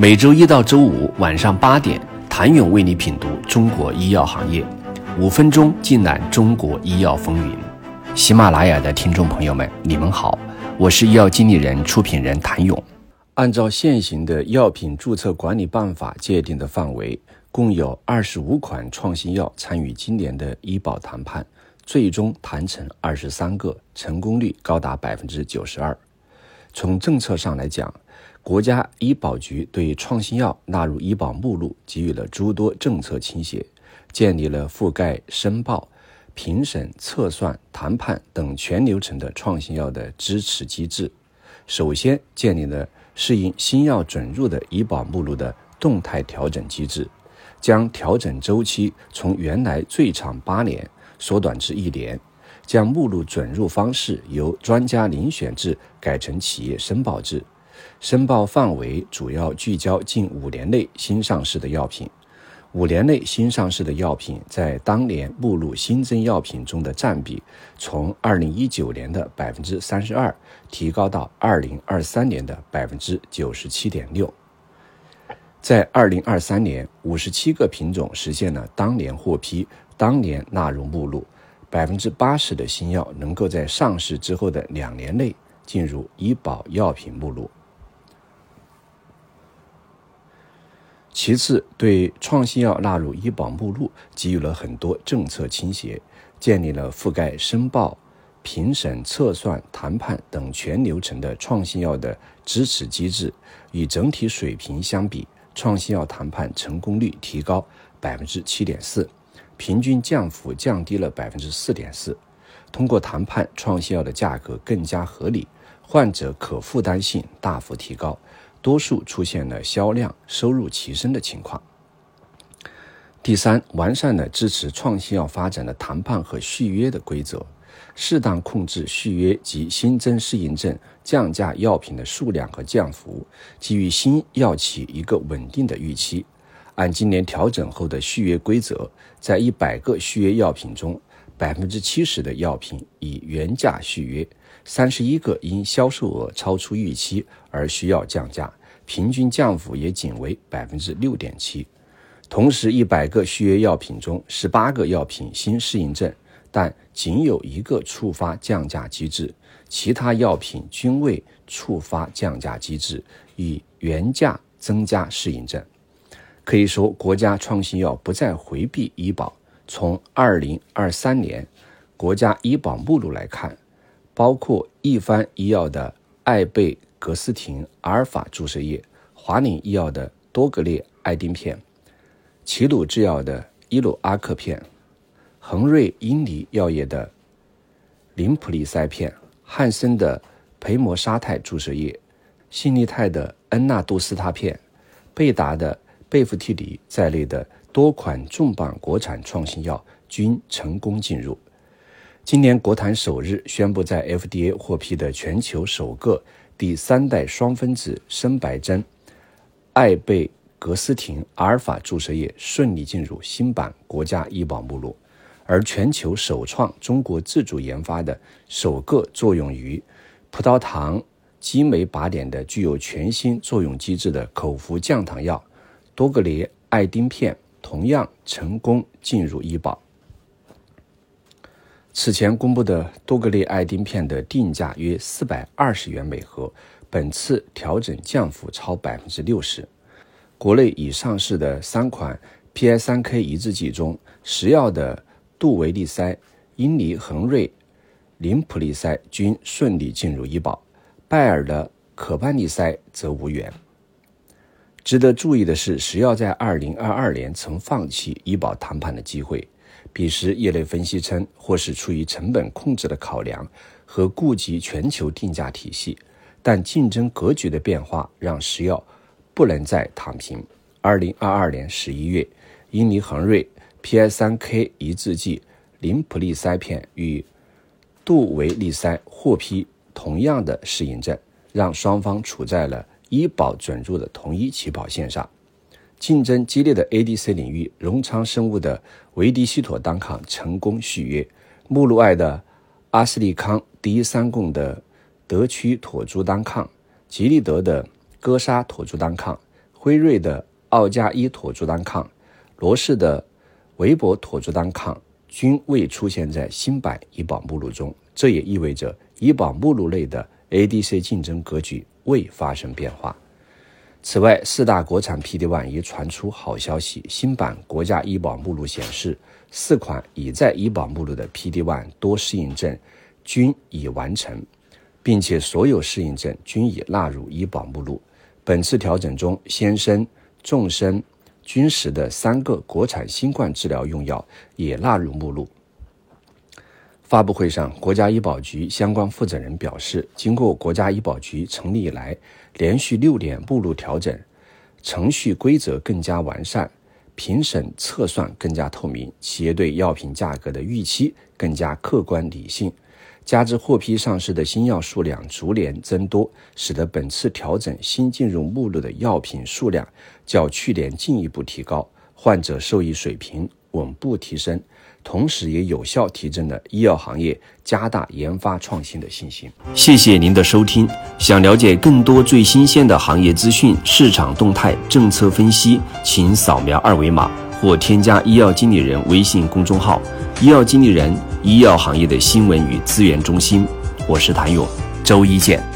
每周一到周五晚上八点，谭勇为你品读中国医药行业，五分钟尽览中国医药风云。喜马拉雅的听众朋友们，你们好，我是医药经理人、出品人谭勇。按照现行的药品注册管理办法界定的范围，共有二十五款创新药参与今年的医保谈判，最终谈成二十三个，成功率高达百分之九十二。从政策上来讲，国家医保局对创新药纳入医保目录给予了诸多政策倾斜，建立了覆盖申报、评审、测算、谈判等全流程的创新药的支持机制。首先建立了适应新药准入的医保目录的动态调整机制，将调整周期从原来最长八年缩短至一年，将目录准入方式由专家遴选制改成企业申报制。申报范围主要聚焦近五年内新上市的药品，五年内新上市的药品在当年目录新增药品中的占比，从二零一九年的百分之三十二提高到二零二三年的百分之九十七点六。在二零二三年，五十七个品种实现了当年获批、当年纳入目录，百分之八十的新药能够在上市之后的两年内进入医保药品目录。其次，对创新药纳入医保目录给予了很多政策倾斜，建立了覆盖申报、评审、测算、谈判等全流程的创新药的支持机制。与整体水平相比，创新药谈判成功率提高百分之七点四，平均降幅降低了百分之四点四。通过谈判，创新药的价格更加合理，患者可负担性大幅提高。多数出现了销量、收入齐升的情况。第三，完善了支持创新药发展的谈判和续约的规则，适当控制续约及新增适应症、降价药品的数量和降幅，给予新药企一个稳定的预期。按今年调整后的续约规则，在一百个续约药品中，百分之七十的药品以原价续约。三十一个因销售额超出预期而需要降价，平均降幅也仅为百分之六点七。同时，一百个续约药品中，十八个药品新适应症，但仅有一个触发降价机制，其他药品均未触发降价机制，以原价增加适应症。可以说，国家创新药不再回避医保。从二零二三年国家医保目录来看。包括一帆医药的艾贝格斯汀阿尔法注射液、华宁医药的多格列爱丁片、齐鲁制药的伊鲁阿克片、恒瑞英迪药业的林普利塞片、汉森的培摩沙泰注射液、信利泰的恩纳杜斯他片、贝达的贝弗替尼在内的多款重磅国产创新药均成功进入。今年国坛首日宣布，在 FDA 获批的全球首个第三代双分子深白针艾贝格斯廷阿尔法注射液顺利进入新版国家医保目录，而全球首创中国自主研发的首个作用于葡萄糖激酶靶点的具有全新作用机制的口服降糖药多格列爱丁片同样成功进入医保。此前公布的多格列爱丁片的定价约四百二十元每盒，本次调整降幅超百分之六十。国内已上市的三款 PI3K 抑制剂中，食药的杜维利塞、英尼恒瑞、林普利塞均顺利进入医保，拜耳的可班利塞则无缘。值得注意的是，食药在二零二二年曾放弃医保谈判的机会。彼时，业内分析称，或是出于成本控制的考量和顾及全球定价体系，但竞争格局的变化让食药不能再躺平。二零二二年十一月，英尼恒瑞 PI3K 抑制剂林普利塞片与杜维利塞获批同样的适应症，让双方处在了医保准入的同一起跑线上。竞争激烈的 ADC 领域，荣昌生物的维迪西妥单抗成功续约；目录外的阿斯利康第一三共的德曲妥珠单抗、吉利德的戈沙妥珠单抗、辉瑞的奥加伊妥珠单抗、罗氏的维博妥珠单抗均未出现在新版医保目录中，这也意味着医保目录内的 ADC 竞争格局未发生变化。此外，四大国产 PD-1 也传出好消息，新版国家医保目录显示，四款已在医保目录的 PD-1 多适应症均已完成，并且所有适应症均已纳入医保目录。本次调整中，先生、众生、君实的三个国产新冠治疗用药也纳入目录。发布会上，国家医保局相关负责人表示，经过国家医保局成立以来连续六年目录调整，程序规则更加完善，评审测算更加透明，企业对药品价格的预期更加客观理性。加之获批上市的新药数量逐年增多，使得本次调整新进入目录的药品数量较去年进一步提高，患者受益水平稳步提升，同时也有效提振了医药行业加大研发创新的信心。谢谢您的收听，想了解更多最新鲜的行业资讯、市场动态、政策分析，请扫描二维码或添加医药经理人微信公众号“医药经理人”。医药行业的新闻与资源中心，我是谭勇，周一见。